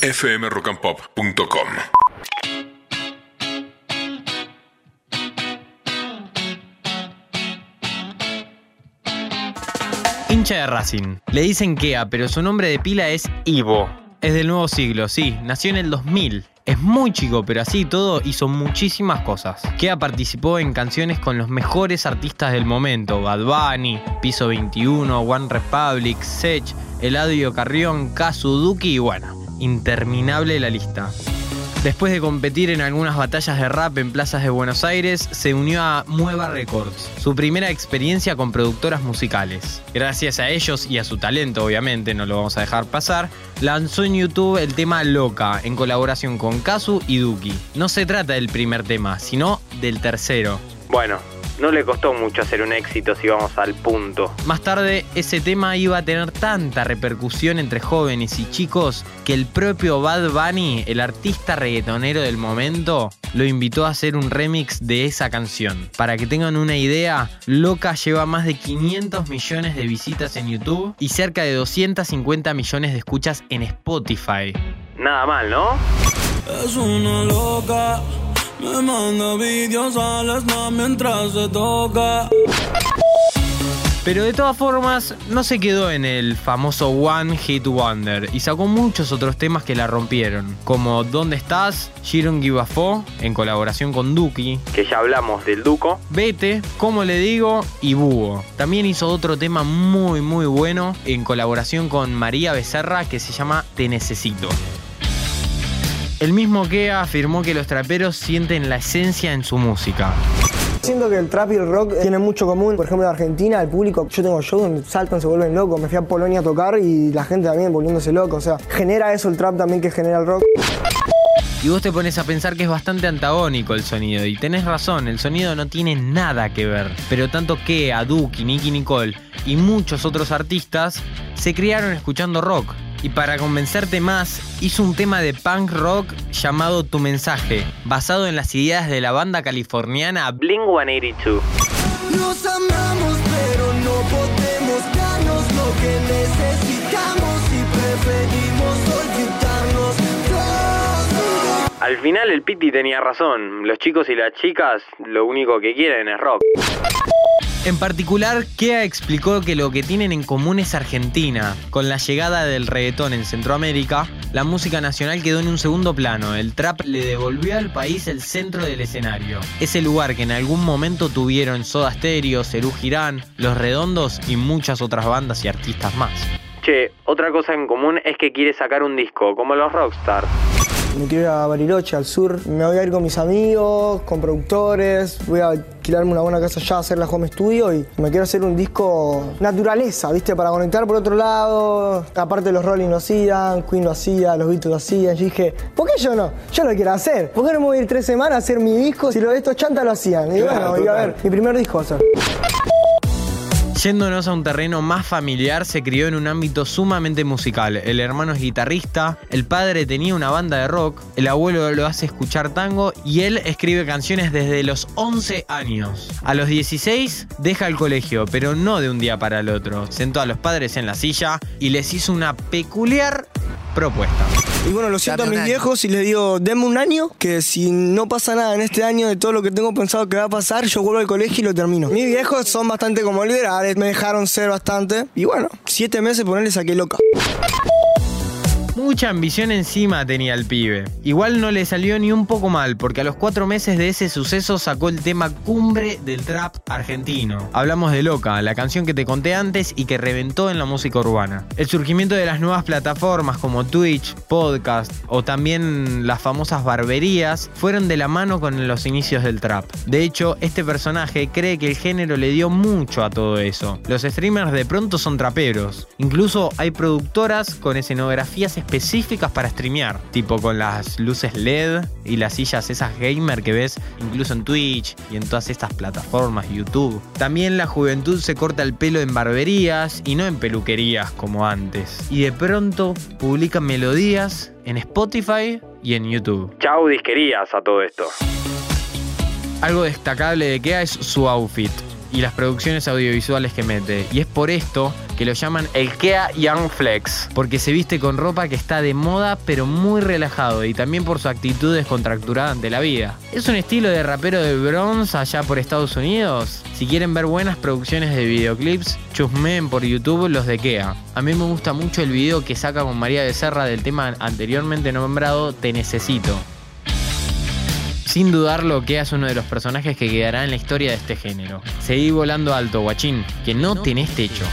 fmrockandpop.com. Hincha de Racing. Le dicen Kea, pero su nombre de pila es Ivo. Es del nuevo siglo, sí. Nació en el 2000. Es muy chico, pero así todo hizo muchísimas cosas. Kea participó en canciones con los mejores artistas del momento: Bad Bunny, Piso 21, One Republic, Sech, Eladio Carrión, Kazu Duki y bueno, interminable la lista. Después de competir en algunas batallas de rap en plazas de Buenos Aires, se unió a Mueva Records, su primera experiencia con productoras musicales. Gracias a ellos y a su talento, obviamente, no lo vamos a dejar pasar, lanzó en YouTube el tema Loca, en colaboración con Kazu y Duki. No se trata del primer tema, sino del tercero. Bueno, no le costó mucho hacer un éxito si vamos al punto. Más tarde, ese tema iba a tener tanta repercusión entre jóvenes y chicos que el propio Bad Bunny, el artista reggaetonero del momento, lo invitó a hacer un remix de esa canción. Para que tengan una idea, Loca lleva más de 500 millones de visitas en YouTube y cerca de 250 millones de escuchas en Spotify. Nada mal, ¿no? Es una loca. Me manda vídeos al snap mientras se toca. Pero de todas formas, no se quedó en el famoso One Hit Wonder y sacó muchos otros temas que la rompieron, como ¿Dónde estás? Shiron Give a Fo, en colaboración con Duki, Que ya hablamos del Duco. Vete, Como le digo y Búho. También hizo otro tema muy muy bueno en colaboración con María Becerra que se llama Te Necesito. El mismo Kea afirmó que los traperos sienten la esencia en su música. Siento que el trap y el rock tienen mucho común. Por ejemplo, en Argentina, el público, yo tengo shows donde saltan, se vuelven locos. Me fui a Polonia a tocar y la gente también volviéndose loco. O sea, genera eso el trap también que genera el rock. Y vos te pones a pensar que es bastante antagónico el sonido. Y tenés razón, el sonido no tiene nada que ver. Pero tanto que Duki, Nicky Nicole y muchos otros artistas se criaron escuchando rock. Y para convencerte más, hizo un tema de punk rock llamado Tu Mensaje, basado en las ideas de la banda californiana Blink 182. Nos amamos, pero no podemos darnos lo que necesitamos y preferimos olvidarnos. Todo. Al final el Piti tenía razón. Los chicos y las chicas lo único que quieren es rock. En particular, Kea explicó que lo que tienen en común es Argentina. Con la llegada del reggaetón en Centroamérica, la música nacional quedó en un segundo plano. El trap le devolvió al país el centro del escenario. Ese lugar que en algún momento tuvieron Soda Stereo, Cerú Girán, Los Redondos y muchas otras bandas y artistas más. Che, otra cosa en común es que quiere sacar un disco, como los Rockstars. Me quiero ir a Bariloche, al sur. Me voy a ir con mis amigos, con productores. Voy a alquilarme una buena casa allá, hacer la home studio y me quiero hacer un disco naturaleza, ¿viste? Para conectar por otro lado. Aparte los Rolling lo hacían, Queen lo hacía, los Beatles lo hacían. Yo dije, ¿por qué yo no? Yo lo quiero hacer. ¿Por qué no me voy a ir tres semanas a hacer mi disco si lo de estos chantas lo hacían? Y bueno, voy a ver, mi primer disco va a ser. Yéndonos a un terreno más familiar, se crió en un ámbito sumamente musical. El hermano es guitarrista, el padre tenía una banda de rock, el abuelo lo hace escuchar tango y él escribe canciones desde los 11 años. A los 16 deja el colegio, pero no de un día para el otro. Sentó a los padres en la silla y les hizo una peculiar propuesta. Y bueno, lo siento a mis viejos y les digo, denme un año, que si no pasa nada en este año de todo lo que tengo pensado que va a pasar, yo vuelvo al colegio y lo termino. Mis viejos son bastante como liberales, me dejaron ser bastante. Y bueno, siete meses ponerle saqué loca. Mucha ambición encima tenía el pibe. Igual no le salió ni un poco mal, porque a los cuatro meses de ese suceso sacó el tema cumbre del trap argentino. Hablamos de Loca, la canción que te conté antes y que reventó en la música urbana. El surgimiento de las nuevas plataformas como Twitch, Podcast o también las famosas barberías fueron de la mano con los inicios del trap. De hecho, este personaje cree que el género le dio mucho a todo eso. Los streamers de pronto son traperos. Incluso hay productoras con escenografías específicas para streamear, tipo con las luces LED y las sillas esas gamer que ves incluso en Twitch y en todas estas plataformas, YouTube. También la juventud se corta el pelo en barberías y no en peluquerías como antes. Y de pronto publican melodías en Spotify y en YouTube. Chau disquerías a todo esto. Algo destacable de Kea es su outfit y las producciones audiovisuales que mete. Y es por esto que lo llaman el Kea Young Flex, porque se viste con ropa que está de moda pero muy relajado y también por su actitud descontracturada ante la vida. ¿Es un estilo de rapero de bronze allá por Estados Unidos? Si quieren ver buenas producciones de videoclips, chusmeen por YouTube los de Kea. A mí me gusta mucho el video que saca con María Becerra del tema anteriormente nombrado Te Necesito. Sin dudarlo, Kea es uno de los personajes que quedará en la historia de este género. Seguí volando alto, guachín, que no tenés techo.